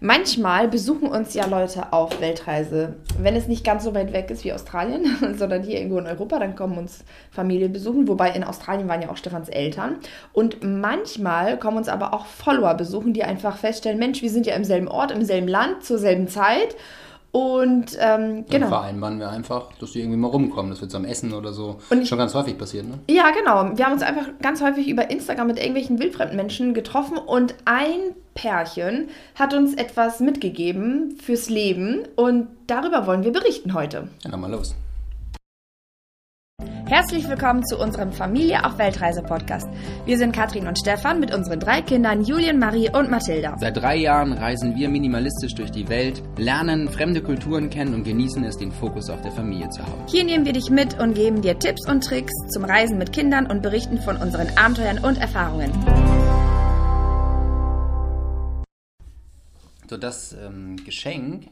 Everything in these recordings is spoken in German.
Manchmal besuchen uns ja Leute auf Weltreise. Wenn es nicht ganz so weit weg ist wie Australien, sondern hier irgendwo in Europa, dann kommen uns Familien besuchen. Wobei in Australien waren ja auch Stefans Eltern. Und manchmal kommen uns aber auch Follower besuchen, die einfach feststellen, Mensch, wir sind ja im selben Ort, im selben Land, zur selben Zeit. Und ähm, genau. Dann vereinbaren wir einfach, dass die irgendwie mal rumkommen. Das wird so am Essen oder so Und schon ganz häufig passieren, ne? Ja, genau. Wir haben uns einfach ganz häufig über Instagram mit irgendwelchen wildfremden Menschen getroffen und ein Pärchen hat uns etwas mitgegeben fürs Leben und darüber wollen wir berichten heute. Ja, dann mal los. Herzlich willkommen zu unserem Familie auf Weltreise Podcast. Wir sind Katrin und Stefan mit unseren drei Kindern Julien, Marie und Mathilda. Seit drei Jahren reisen wir minimalistisch durch die Welt, lernen fremde Kulturen kennen und genießen es, den Fokus auf der Familie zu haben. Hier nehmen wir dich mit und geben dir Tipps und Tricks zum Reisen mit Kindern und berichten von unseren Abenteuern und Erfahrungen. So, das ähm, Geschenk,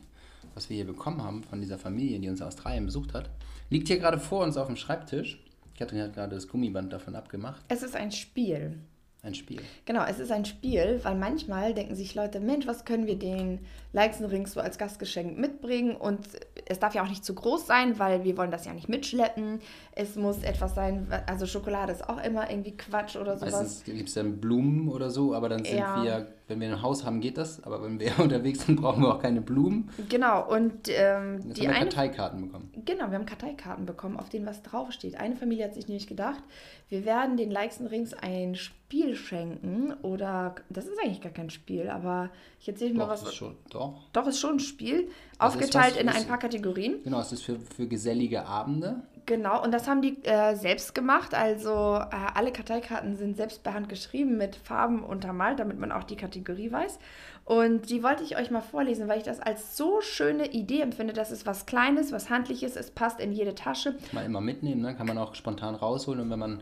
was wir hier bekommen haben von dieser Familie, die uns aus Australien besucht hat, liegt hier gerade vor uns auf dem Schreibtisch. Katrin hat gerade das Gummiband davon abgemacht. Es ist ein Spiel. Ein Spiel. Genau, es ist ein Spiel, weil manchmal denken sich Leute, Mensch, was können wir den Leixenrings so als Gastgeschenk mitbringen? Und es darf ja auch nicht zu groß sein, weil wir wollen das ja nicht mitschleppen. Es muss etwas sein, also Schokolade ist auch immer irgendwie Quatsch oder sowas. Meistens gibt es dann Blumen oder so, aber dann sind Ja. wir, wenn wir ein Haus haben, geht das. Aber wenn wir unterwegs sind, brauchen wir auch keine Blumen. Genau, und ähm, Jetzt die haben wir eine Karteikarten bekommen. Genau, wir haben Karteikarten bekommen, auf denen was draufsteht. Eine Familie hat sich nämlich gedacht, wir werden den Leixenrings ein Spiel schenken oder das ist eigentlich gar kein Spiel, aber ich erzähle mal was. ist schon, doch. Doch, ist schon ein Spiel, ist aufgeteilt was- in ein paar Kategorien. Genau, es ist für, für gesellige Abende. Genau, und das haben die äh, selbst gemacht. Also äh, alle Karteikarten sind selbst per Hand geschrieben mit Farben untermalt, damit man auch die Kategorie weiß. Und die wollte ich euch mal vorlesen, weil ich das als so schöne Idee empfinde. Das ist was Kleines, was Handliches, es passt in jede Tasche. Mal immer mitnehmen, ne? kann man auch spontan rausholen. Und wenn man,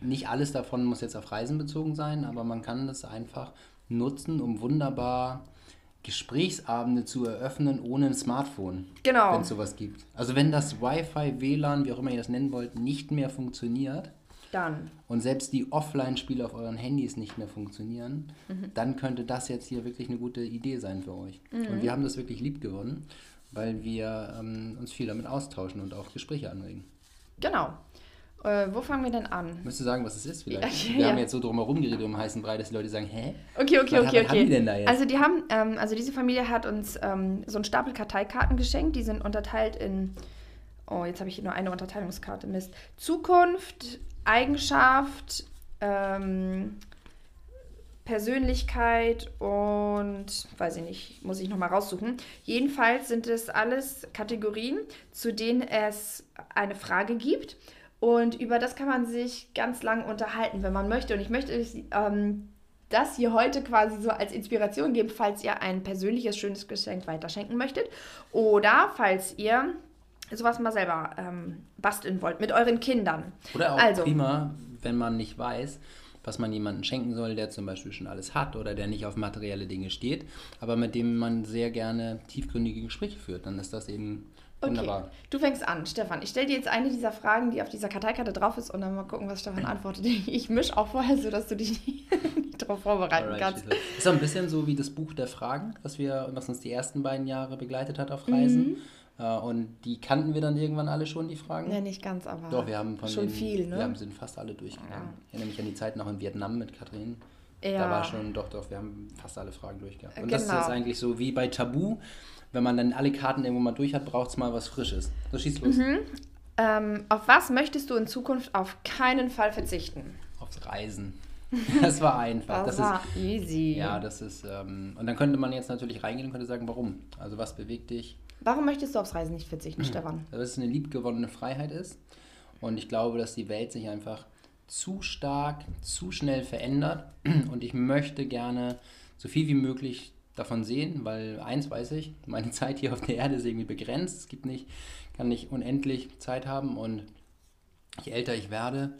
nicht alles davon muss jetzt auf Reisen bezogen sein, aber man kann das einfach nutzen, um wunderbar Gesprächsabende zu eröffnen ohne ein Smartphone. Genau. Wenn es sowas gibt. Also wenn das Wi-Fi, WLAN, wie auch immer ihr das nennen wollt, nicht mehr funktioniert Dann. und selbst die Offline-Spiele auf euren Handys nicht mehr funktionieren, dann könnte das jetzt hier wirklich eine gute Idee sein für euch. Und wir haben das wirklich lieb gewonnen, weil wir ähm, uns viel damit austauschen und auch Gespräche anregen. Genau. Äh, wo fangen wir denn an? Möchtest du sagen, was es ist vielleicht? Ja, wir ja. haben jetzt so drumherum geredet um heißen Brei, dass die Leute sagen, hä? Okay, okay, Was okay, haben- was haben okay. die denn da jetzt? Also die haben, ähm, also diese Familie hat uns ähm, so einen Stapel Karteikarten geschenkt. Die sind unterteilt in, oh, jetzt habe ich hier nur eine Unterteilungskarte, Mist. Zukunft, Eigenschaft, ähm, Persönlichkeit und, weiß ich nicht, muss ich nochmal raussuchen. Jedenfalls sind es alles Kategorien, zu denen es eine Frage gibt. Und über das kann man sich ganz lang unterhalten, wenn man möchte. Und ich möchte euch ähm, das hier heute quasi so als Inspiration geben, falls ihr ein persönliches, schönes Geschenk weiterschenken möchtet. Oder falls ihr sowas mal selber ähm, basteln wollt mit euren Kindern. Oder auch Also. prima, wenn man nicht weiß, was man jemandem schenken soll, der zum Beispiel schon alles hat oder der nicht auf materielle Dinge steht, aber mit dem man sehr gerne tiefgründige Gespräche führt. Dann ist das eben Okay, wunderbar. du fängst an, Stefan. Ich stelle dir jetzt eine dieser Fragen, die auf dieser Karteikarte drauf ist, und dann mal gucken, was Stefan antwortet. Ich mische auch vorher, so dass du dich nicht, darauf vorbereiten Alright, kannst. los. Ist so ein bisschen so wie das Buch der Fragen, was wir, was uns die ersten beiden Jahre begleitet hat auf Reisen. Mhm. Äh, Und die kannten wir dann irgendwann alle schon, die Fragen. Ja, nicht ganz, aber Doch, wir haben von schon den, viel, ne? Wir haben, sind fast alle durchgegangen. Ich erinnere mich an die Zeit noch in Vietnam mit Katrin. Ja. Da war schon, doch, doch, wir haben fast alle Fragen durchgehabt. Und das ist Genau. jetzt eigentlich so wie bei Tabu. Wenn man dann alle Karten irgendwo mal durch hat, braucht es mal was Frisches. So schießt los. ähm, auf was möchtest du in Zukunft auf keinen Fall verzichten? Aufs Reisen. Das war einfach. Das, Das, war ist, easy. ja, das ist, ähm, und dann könnte man jetzt natürlich reingehen und könnte sagen, warum? Also was bewegt dich? Warum möchtest du aufs Reisen nicht verzichten, Stefan? dass es eine liebgewonnene Freiheit ist. Und ich glaube, dass die Welt sich einfach zu stark, zu schnell verändert. Und ich möchte gerne so viel wie möglich davon sehen, weil eins weiß ich, meine Zeit hier auf der Erde ist irgendwie begrenzt. Es gibt nicht, kann nicht unendlich Zeit haben und je älter ich werde,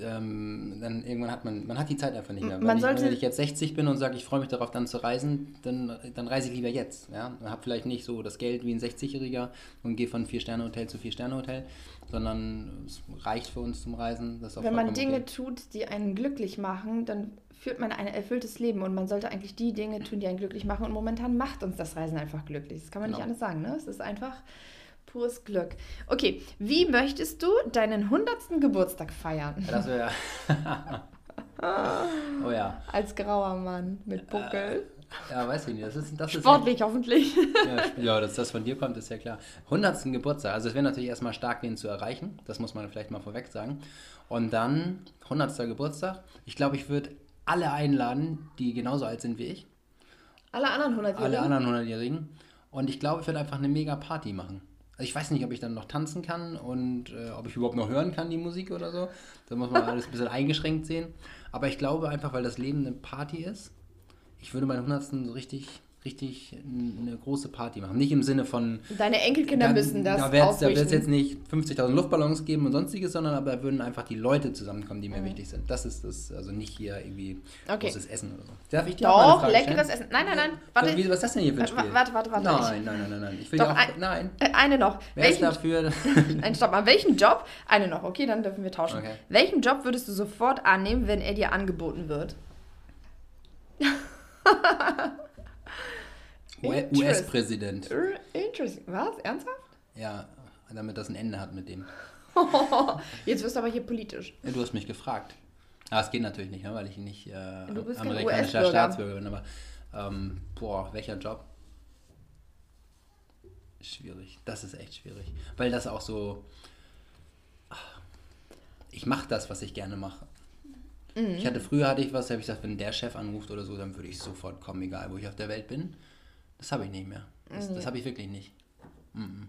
ähm, dann irgendwann hat man, man hat die Zeit einfach nicht mehr. Wenn, ich, wenn ich jetzt 60 bin und sage, ich freue mich darauf, dann zu reisen, dann, dann reise ich lieber jetzt. Ja? Habe vielleicht nicht so das Geld wie ein 60-Jähriger und gehe von Vier-Sterne-Hotel zu Vier-Sterne-Hotel, sondern es reicht für uns zum Reisen. Wenn man Dinge okay. tut, die einen glücklich machen, dann führt man ein erfülltes Leben und man sollte eigentlich die Dinge tun, die einen glücklich machen. Und momentan macht uns das Reisen einfach glücklich. Das kann man nicht Genau. anders sagen, ne? Es ist einfach pures Glück. Okay, wie möchtest du deinen 100. Geburtstag feiern? Ja, das wäre. oh ja. Als grauer Mann mit Buckel. Ja, weiß ich nicht. Das ist, das ist Sportlich hoffentlich. Ja, ja, dass das von dir kommt, ist ja klar. 100. Geburtstag. Also es wäre natürlich erstmal stark, den zu erreichen. Das muss man vielleicht mal vorweg sagen. Und dann 100. Geburtstag. Ich glaube, ich würde alle einladen, die genauso alt sind wie ich. Alle anderen 100 Alle anderen 100-Jährigen. Und ich glaube, ich würde einfach eine mega Party machen. Also ich weiß nicht, ob ich dann noch tanzen kann und äh, ob ich überhaupt noch hören kann, die Musik oder so. Da muss man alles ein bisschen eingeschränkt sehen. Aber ich glaube einfach, weil das Leben eine Party ist, ich würde meinen 100. so richtig, richtig eine große Party machen. Nicht im Sinne von, Deine Enkelkinder da, müssen das da wird es jetzt nicht 50.000 Luftballons geben und sonstiges, sondern aber da würden einfach die Leute zusammenkommen, die mir wichtig sind. Das ist das, also nicht hier irgendwie Mhm. Okay. großes Essen oder so. Darf ich dir auch mal eine Doch, Frage leckeres stellen? Essen. Nein, nein, nein. Warte, Wie, was ist das denn hier für ein Warte, Spiel? warte, warte, warte. Nein, nein, nein, nein, nein. Ich will Doch, auch, ein- nein. Äh, eine noch. Wer ist Welchen, dafür? Nein, stopp mal. Welchen Job? Eine noch, okay, dann dürfen wir tauschen. Okay. Welchen Job würdest du sofort annehmen, wenn er dir angeboten wird? US-Präsident. Äh, Interesting. Was? Ernsthaft? Ja, damit das ein Ende hat mit dem. Jetzt wirst du aber hier politisch. Ja, du hast mich gefragt. Aber es geht natürlich nicht, ne, weil ich nicht äh, amerikanischer. Staatsbürger bin. Aber ähm, boah, welcher Job? Schwierig. Das ist echt schwierig. Weil das auch so. Ich mache das, was ich gerne mache. Mhm. Ich hatte früher hatte ich was, da habe ich gesagt, wenn der Chef anruft oder so, dann würde ich sofort kommen, egal wo ich auf der Welt bin. Das habe ich nicht mehr. Das, Mhm. das habe ich wirklich nicht.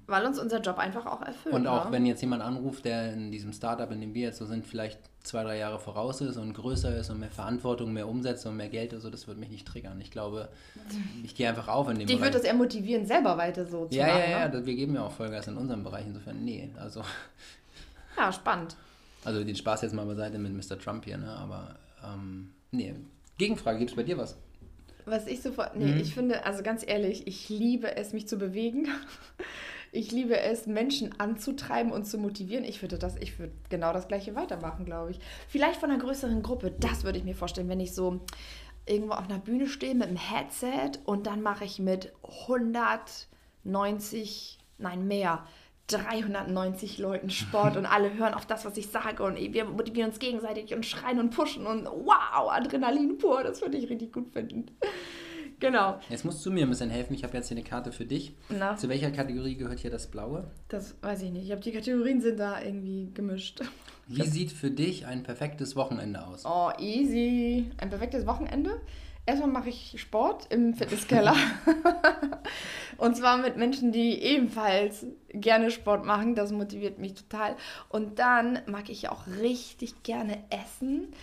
Weil uns unser Job einfach auch erfüllt. Und auch ne? wenn jetzt jemand anruft, der in diesem Startup, in dem wir jetzt so sind, vielleicht zwei, drei Jahre voraus ist und größer ist und mehr Verantwortung, mehr Umsätze und mehr Geld, also das wird mich nicht triggern. Ich glaube, ich gehe einfach auf in dem Dich Bereich. wird das eher motivieren, selber weiter so zu ja, machen. ja, ja, ne? das- wir geben ja auch Vollgas in unserem Bereich. Insofern, nee, also, ja, spannend. also den Spaß jetzt mal beiseite mit Mr. Trump hier, ne? aber ähm, nee. Gegenfrage, gibt es bei dir was? Was ich sofort. Nee, Mhm. ich finde, also ganz ehrlich, ich liebe es, mich zu bewegen. Ich liebe es, Menschen anzutreiben und zu motivieren. Ich würde das, ich würde genau das gleiche weitermachen, glaube ich. Vielleicht von einer größeren Gruppe, das würde ich mir vorstellen, wenn ich so irgendwo auf einer Bühne stehe mit einem Headset und dann mache ich mit 190, nein mehr, 390 Leuten Sport und alle hören auf das, was ich sage und wir motivieren uns gegenseitig und schreien und pushen und wow, Adrenalin pur, das würde ich richtig gut finden. Genau. Jetzt musst du mir ein bisschen helfen. Ich habe jetzt hier eine Karte für dich. Na, Zu welcher Kategorie gehört hier das Blaue? das weiß ich nicht. Ich habe die Kategorien sind da irgendwie gemischt. Wie sieht für dich ein perfektes Wochenende aus? Oh, easy. Ein perfektes Wochenende. Erstmal mache ich Sport im Fitnesskeller. Und zwar mit Menschen, die ebenfalls gerne Sport machen. Das motiviert mich total. Und dann mag ich auch richtig gerne essen.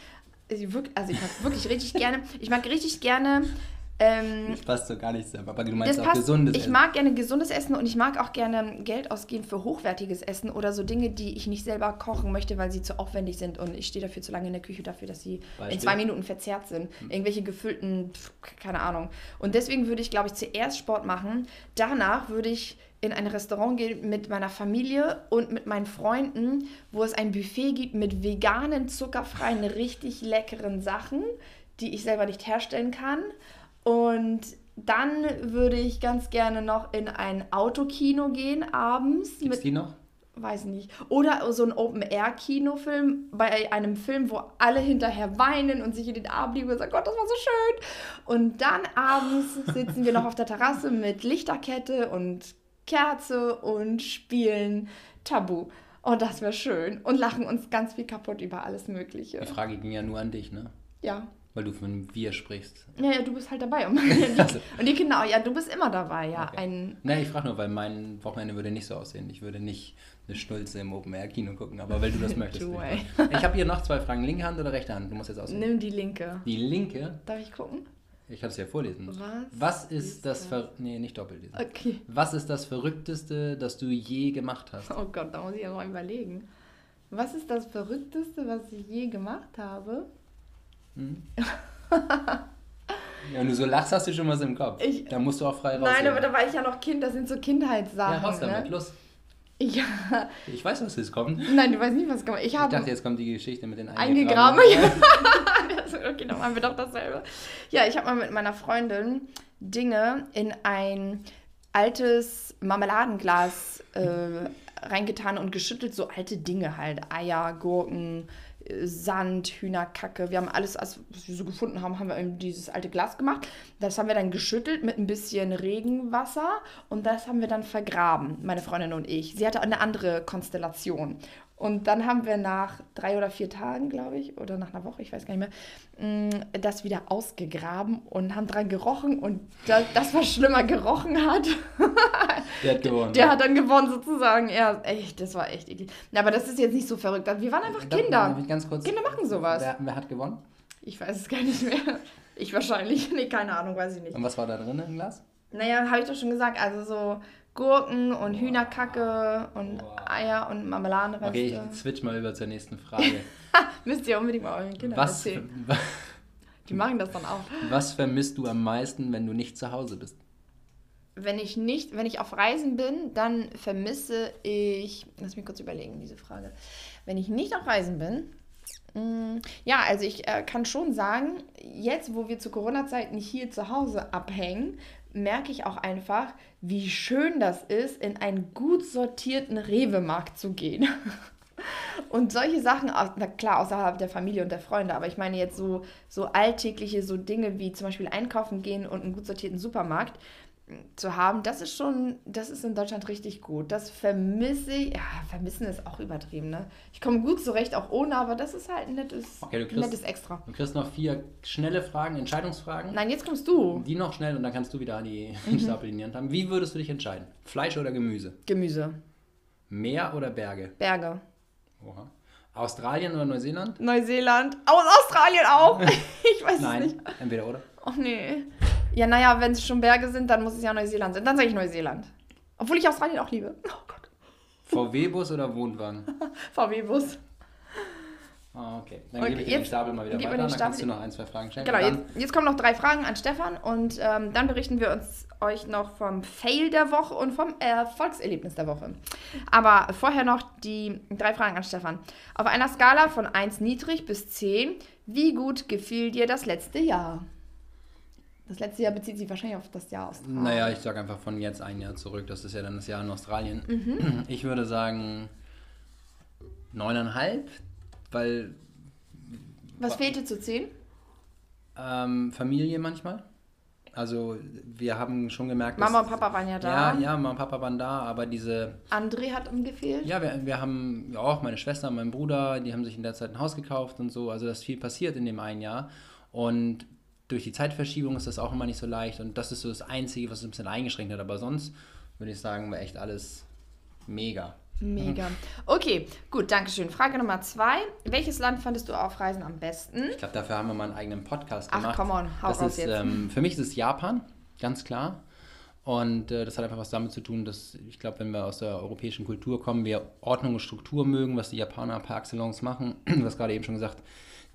Also ich also ich mag wirklich richtig gerne. Ich mag richtig gerne. Ähm, Das passt so gar nicht zusammen, aber du meinst auch passt. gesundes ich Essen. mag gerne gesundes Essen und ich mag auch gerne Geld ausgeben für hochwertiges Essen oder so Dinge, die ich nicht selber kochen möchte, weil sie zu aufwendig sind und ich stehe dafür zu lange in der Küche dafür, dass sie in Beispiel? Hm. zwei Minuten verzehrt sind. Irgendwelche gefüllten, pf, keine Ahnung. Und deswegen würde ich, glaube ich, zuerst Sport machen. Danach würde ich in ein Restaurant gehen mit meiner Familie und mit meinen Freunden, wo es ein Buffet gibt mit veganen, zuckerfreien, richtig leckeren Sachen, die ich selber nicht herstellen kann. Und dann würde ich ganz gerne noch in ein Autokino gehen abends Gibt's mit die noch? weiß nicht. Oder so ein Open-Air-Kinofilm bei einem Film, wo alle hinterher weinen und sich in den Arm liegen und sagen, Gott, das war so schön. Und dann abends sitzen wir noch auf der Terrasse mit Lichterkette und Kerze und spielen Tabu. Und das wäre schön. Und lachen uns ganz viel kaputt über alles Mögliche. Die Frage ging ja nur an dich, ne? Ja. Weil du von wir sprichst. Ja, ja, du bist halt dabei. Und die, und die Kinder, auch. ja, du bist immer dabei, ja. Okay. Ein, Ne, ich frage nur, weil mein Wochenende würde nicht so aussehen. Ich würde nicht eine Schnulze im Open-Air-Kino gucken, aber weil du das möchtest. Du, ich habe hier noch zwei Fragen. Linke Hand oder rechte Hand? Du musst jetzt aussuchen. nimm die linke. Die linke, Darf ich gucken? ich kann es ja vorlesen. Was Was ist ist das das? Ver Nee, nicht doppelt lesen. Okay. Was ist das Verrückteste, das du je gemacht hast? Oh Gott, da muss ich ja mal überlegen. Was ist das Verrückteste, was ich je gemacht habe? Ja, wenn du so lachst, hast du schon was im Kopf. Ich- da musst du auch frei raus. Nein, aber da war ich ja noch Kind, das sind so Kindheitssachen. Ja, raus damit, ne? los. Ja, Ich weiß, was jetzt kommt. Ich nein, du weißt nicht, was gemacht Ich habe dachte, jetzt kommt die Geschichte mit den eingegraben. Ja. das okay, dann haben wir doch dasselbe. Ja, ich habe mal mit meiner Freundin Dinge in ein altes Marmeladenglas äh, reingetan und geschüttelt, so alte Dinge halt. Eier, Gurken, Sand, Hühnerkacke. Wir haben alles, was wir so gefunden haben, haben wir in dieses alte Glas gemacht. Das haben wir dann geschüttelt mit ein bisschen Regenwasser und das haben wir dann vergraben, meine Freundin und ich. Sie hatte eine andere Konstellation. Und dann haben wir nach drei oder vier Tagen, glaube ich, oder nach einer Woche, ich weiß gar nicht mehr, mm, das wieder ausgegraben und haben dran gerochen und das, das was schlimmer gerochen hat, Der hat gewonnen. der hat dann gewonnen sozusagen. Ja, echt, das war echt eklig. Aber das ist jetzt nicht so verrückt. Wir waren einfach Darf- Kinder. darf ich ganz kurz, Kinder machen sowas. Wer, wer hat gewonnen? Ich weiß es gar nicht mehr. Ich wahrscheinlich. Nee, keine Ahnung, weiß ich nicht. Und was war da drin im Glas? Naja, habe ich doch schon gesagt. Also so Gurken und Hühnerkacke und Eier und Marmeladenreste. Okay, ich switch mal über zur nächsten Frage. Müsst ihr unbedingt mal euren Kindern Was, erzählen. Die machen das dann auch. was vermisst du am meisten, wenn du nicht zu Hause bist? Wenn ich nicht, wenn ich auf Reisen bin, dann vermisse ich. Lass mich kurz überlegen, diese Frage. Wenn ich nicht auf Reisen bin, mh, ja, also ich äh, kann schon sagen, jetzt, wo wir zu Corona-Zeiten hier zu Hause abhängen, merke ich auch einfach, wie schön das ist, in einen gut sortierten Rewe-Markt zu gehen. Und solche Sachen, na klar, außerhalb der Familie und der Freunde, aber ich meine jetzt so, so alltägliche so Dinge wie zum Beispiel einkaufen gehen und einen gut sortierten Supermarkt zu haben, das ist schon, das ist in Deutschland richtig gut. Das vermisse ich, ja, vermissen ist auch übertrieben, ne? Ich komme gut zurecht, auch ohne, aber das ist halt ein nettes, Okay, kriegst- nettes Extra. Du kriegst noch vier schnelle Fragen, Entscheidungsfragen. Nein, jetzt kommst du. Die noch schnell und dann kannst du wieder die Mhm. Stapel in die Hand haben. Wie würdest du dich entscheiden? Fleisch oder Gemüse? Gemüse, Meer oder Berge? Berge. Oha. Australien oder Neuseeland? Neuseeland, aus Australien auch. ich weiß es Nein, nicht. entweder oder. Ach nee. Ja, naja, wenn es schon Berge sind, dann muss es ja Neuseeland sein. Dann sage ich Neuseeland. Obwohl ich Australien auch liebe. Oh Gott. VW-Bus oder Wohnwagen? VW-Bus. Ah, okay. Dann Okay, gebe ich dir den jetzt Stapel mal wieder weiter. Dann kannst du noch ein, zwei Fragen stellen. Genau, jetzt, jetzt kommen noch drei Fragen an Stefan und ähm, dann berichten wir uns euch noch vom Fail der Woche und vom Erfolgserlebnis der Woche. Aber vorher noch die drei Fragen an Stefan. Auf einer Skala von 1 niedrig bis 10, wie gut gefiel dir das letzte Jahr? Das letzte Jahr bezieht sich wahrscheinlich auf das Jahr Australien. naja, ich sage einfach von jetzt ein Jahr zurück. Das ist ja dann das Jahr in Australien. Mhm. Ich würde sagen neuneinhalb, weil Was fehlte zu 10? ähm, Familie manchmal. Also wir haben schon gemerkt, Mama und Papa waren ja da. Ja, ja, Mama und Papa waren da, aber diese André hat ihm gefehlt. Ja, wir, wir haben ja auch meine Schwester, mein Bruder, die haben sich in der Zeit ein Haus gekauft und so. Also da ist viel passiert in dem einen Jahr. Und durch die Zeitverschiebung ist das auch immer nicht so leicht. Und das ist so das Einzige, was uns ein bisschen eingeschränkt hat. Aber sonst würde ich sagen, war echt alles mega. Mega. Okay, gut, danke schön. Frage Nummer zwei. Welches Land fandest du auf Reisen am besten? Ich glaube, dafür haben wir mal einen eigenen Podcast Ach, gemacht. come on, hau das raus ist, jetzt. Ähm, für mich ist es Japan, ganz klar. Und äh, das hat einfach was damit zu tun, dass ich glaube, wenn wir aus der europäischen Kultur kommen, wir Ordnung und Struktur mögen, was die Japaner par excellence machen. Du hast gerade eben schon gesagt,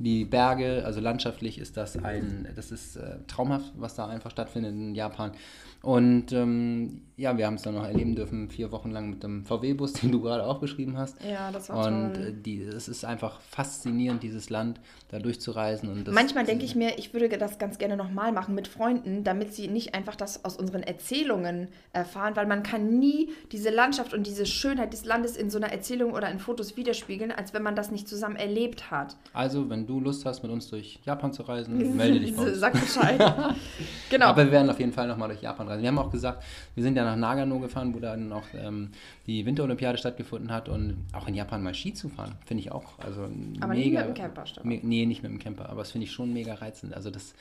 die Berge, also landschaftlich ist das ein, das ist äh, traumhaft, was da einfach stattfindet in Japan. Und ähm, ja, wir haben es dann noch erleben dürfen, vier Wochen lang mit dem VW-Bus, den du gerade auch beschrieben hast. Ja, das war Und toll. äh, die, es ist einfach faszinierend, dieses Land da durchzureisen. Und Manchmal denke ich mir, ich würde das ganz gerne nochmal machen mit Freunden, damit sie nicht einfach das aus unseren Erzählungen erfahren, weil man kann nie diese Landschaft und diese Schönheit des Landes in so einer Erzählung oder in Fotos widerspiegeln, als wenn man das nicht zusammen erlebt hat. Also, wenn du Lust hast, mit uns durch Japan zu reisen, melde dich bei uns. Sag Bescheid. genau. Aber wir werden auf jeden Fall nochmal durch Japan reisen. Wir haben auch gesagt, wir sind ja nach Nagano gefahren, wo dann auch ähm, die Winterolympiade stattgefunden hat und auch in Japan mal Ski zu fahren, finde ich auch. Also Aber nicht mega. mit dem Camper. Me nee, nicht mit dem Camper, aber das finde ich schon mega reizend. Also das,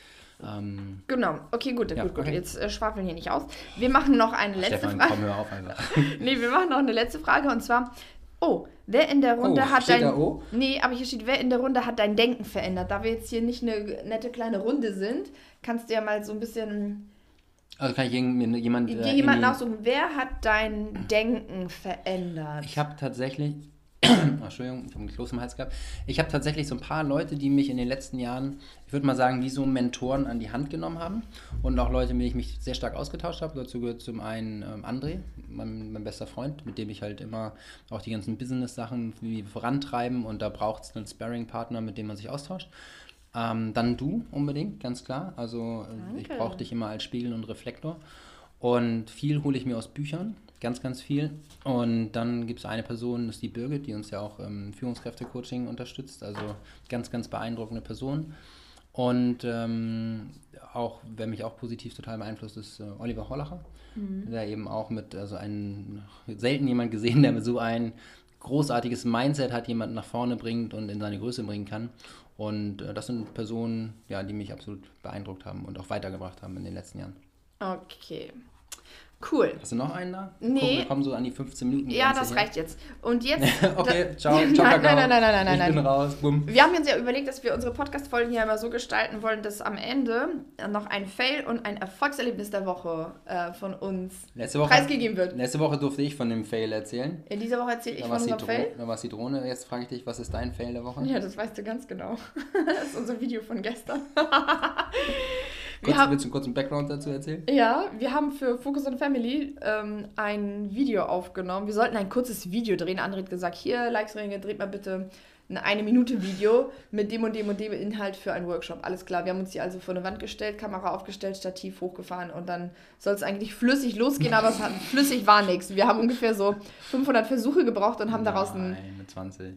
ähm, Genau, okay, gut, Ja, gut, gut. okay. Jetzt äh, schwafeln hier nicht aus. Wir machen noch eine letzte Stefan, Frage. komm, hör auf einfach. Nee, wir machen noch eine letzte Frage und zwar, oh, wer in der Runde Oh, hat dein. da O? Nee, aber hier steht, wer in der Runde hat dein Denken verändert. Da wir jetzt hier nicht eine nette kleine Runde sind, kannst du ja mal so ein bisschen Also kann ich irgendwie jemand. dir äh, jemanden aussuchen. Wer hat dein Denken verändert? Ich habe tatsächlich, Oh, Entschuldigung, ich habe einen Kloß im Hals gehabt. Ich habe tatsächlich so ein paar Leute, die mich in den letzten Jahren, ich würde mal sagen, wie so Mentoren an die Hand genommen haben. Und auch Leute, mit denen ich mich sehr stark ausgetauscht habe. Dazu gehört zum einen ähm, André, mein, mein bester Freund, mit dem ich halt immer auch die ganzen Business-Sachen vorantreiben. Und da braucht es einen Sparring-Partner, mit dem man sich austauscht. Ähm, dann du unbedingt, ganz klar. Also äh, ich Danke. brauche dich immer als Spiegel und Reflektor. Und viel hole ich mir aus Büchern, ganz, ganz viel. Und dann gibt es eine Person, das ist die Birgit, die uns ja auch im Führungskräfte-Coaching unterstützt. Also ganz, ganz beeindruckende Person. Und ähm, auch, wer mich auch positiv total beeinflusst, ist äh, Oliver Hollacher, der eben auch mit, also ein, selten jemand gesehen, der mit so ein großartiges Mindset hat, jemanden nach vorne bringt und in seine Größe bringen kann. Und äh, das sind Personen, ja, die mich absolut beeindruckt haben und auch weitergebracht haben in den letzten Jahren. Okay. Cool. Hast du noch einen da? Nee. Guck, wir kommen so an die 15 Minuten. Ja, das reicht jetzt. Und jetzt. okay, ciao, ciao, Nein, nein, nein, nein, nein, nein, Ich bin nein. raus, bumm. Wir haben uns ja überlegt, dass wir unsere Podcast-Folgen hier immer so gestalten wollen, dass am Ende noch ein Fail und ein Erfolgserlebnis der Woche äh, von uns Letzte Woche, preisgegeben wird. letzte Woche durfte ich von dem Fail erzählen. In dieser Woche erzähle ich von war es unserem Dro Fail. da war's die Drohne. Jetzt frage ich dich, was ist dein Fail der Woche? Ja, das weißt du ganz genau. Das ist unser Video von gestern. Kurz, haben- willst du einen kurzen Background dazu erzählen? Ja, wir haben für Focus on Family ähm, ein Video aufgenommen. Wir sollten ein kurzes Video drehen. André hat gesagt, hier, Likes-Ringe, dreht mal bitte ein eine Minute Video mit dem und dem und dem Inhalt für einen Workshop. Alles klar, wir haben uns hier also vor eine Wand gestellt, Kamera aufgestellt, Stativ hochgefahren und dann soll es eigentlich flüssig losgehen, aber hat, flüssig war nichts. Wir haben ungefähr so 500 Versuche gebraucht und haben daraus ein Nein, mit 20.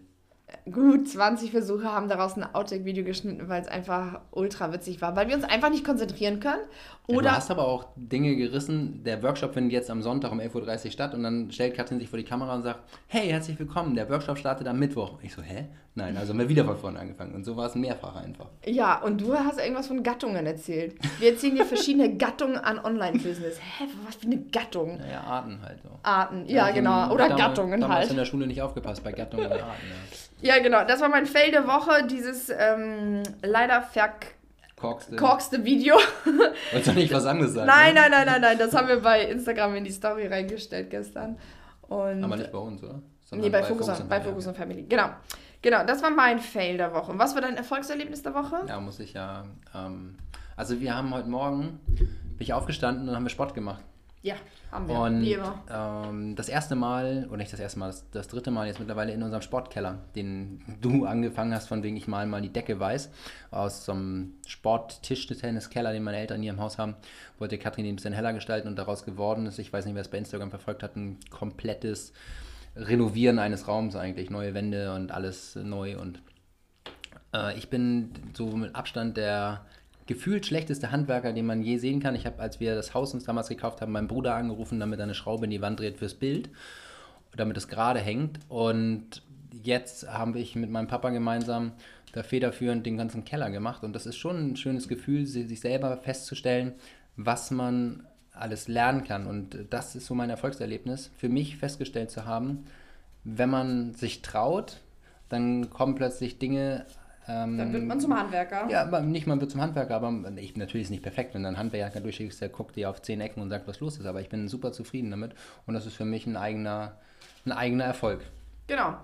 gut 20 Versuche, haben daraus ein Outtake-Video geschnitten, weil es einfach ultra witzig war, weil wir uns einfach nicht konzentrieren können. Ja, Oder du hast aber auch Dinge gerissen. Der Workshop findet jetzt am Sonntag um 11.30 Uhr statt und dann stellt Katrin sich vor die Kamera und sagt, hey, herzlich willkommen, der Workshop startet am Mittwoch. Ich so, hä? Nein, also haben wir wieder von vorne angefangen. Und so war es mehrfach einfach. Ja, und du hast irgendwas von Gattungen erzählt. Wir erzählen dir verschiedene Gattungen an Online-Business. Hä, was für eine Gattung? Naja, Arten halt so. Arten, ja, ich genau. Oder damals- Gattungen damals in halt. der Schule nicht aufgepasst bei Gattungen und Arten. Ja. Ja, genau. Das war mein Fail der Woche, dieses ähm, leider Korkste. verkorkste Video. Wolltest du nicht was anderes sagen? Nein, ne? nein, nein, nein, nein. Das haben wir bei Instagram in die Story reingestellt gestern. Und Aber nicht bei uns, oder? Nee, bei, Focus, on, bei Focus on Family. Genau. Genau, das war mein Fail der Woche. Und was war dein Erfolgserlebnis der Woche? Ja, muss ich ja. Ähm, also wir haben heute Morgen, bin ich aufgestanden und haben wir Sport gemacht. Ja, haben wir. Und Wie immer. ähm, das erste Mal, oder nicht das erste Mal, das, das dritte Mal jetzt mittlerweile in unserem Sportkeller, den du angefangen hast, von wegen ich mal mal die Decke weiß, aus so einem Sport-Tischtennis-Keller, den meine Eltern hier im Haus haben, wollte Katrin den ein bisschen heller gestalten und daraus geworden ist, ich weiß nicht, wer es bei Instagram verfolgt hat, ein komplettes Renovieren eines Raums eigentlich, neue Wände und alles neu und äh, ich bin so mit Abstand der gefühlt schlechteste Handwerker, den man je sehen kann. Ich habe, als wir das Haus uns damals gekauft haben, meinen Bruder angerufen, damit er eine Schraube in die Wand dreht fürs Bild, damit es gerade hängt. Und jetzt habe ich mit meinem Papa gemeinsam da federführend den ganzen Keller gemacht. Und das ist schon ein schönes Gefühl, si- sich selber festzustellen, was man alles lernen kann. Und das ist so mein Erfolgserlebnis, für mich festgestellt zu haben, wenn man sich traut, dann kommen plötzlich Dinge. Ähm, Dann wird man zum Handwerker. ja, aber nicht mal wird zum Handwerker, aber ich, natürlich ist nicht perfekt, wenn einen Handwerker durchschickst, der guckt dir auf zehn Ecken und sagt, was los ist, aber ich bin super zufrieden damit und das ist für mich ein eigener, ein eigener Erfolg. Genau.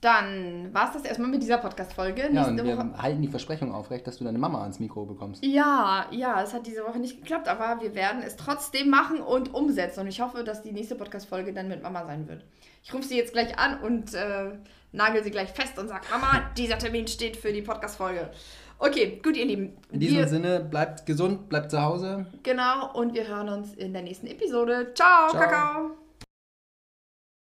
Dann war es das erstmal mit dieser Podcast-Folge. Ja, und wir Woche. halten die Versprechung aufrecht, dass du deine Mama ans Mikro bekommst. Ja, ja, es hat diese Woche nicht geklappt, aber wir werden es trotzdem machen und umsetzen. Und ich hoffe, dass die nächste Podcast-Folge dann mit Mama sein wird. Ich rufe sie jetzt gleich an und äh, nagel sie gleich fest und sage, Mama, dieser Termin steht für die Podcast-Folge. Okay, gut, ihr Lieben. In diesem wir, Sinne, bleibt gesund, bleibt zu Hause. Genau, und wir hören uns in der nächsten Episode. Ciao, Ciao. Kakao.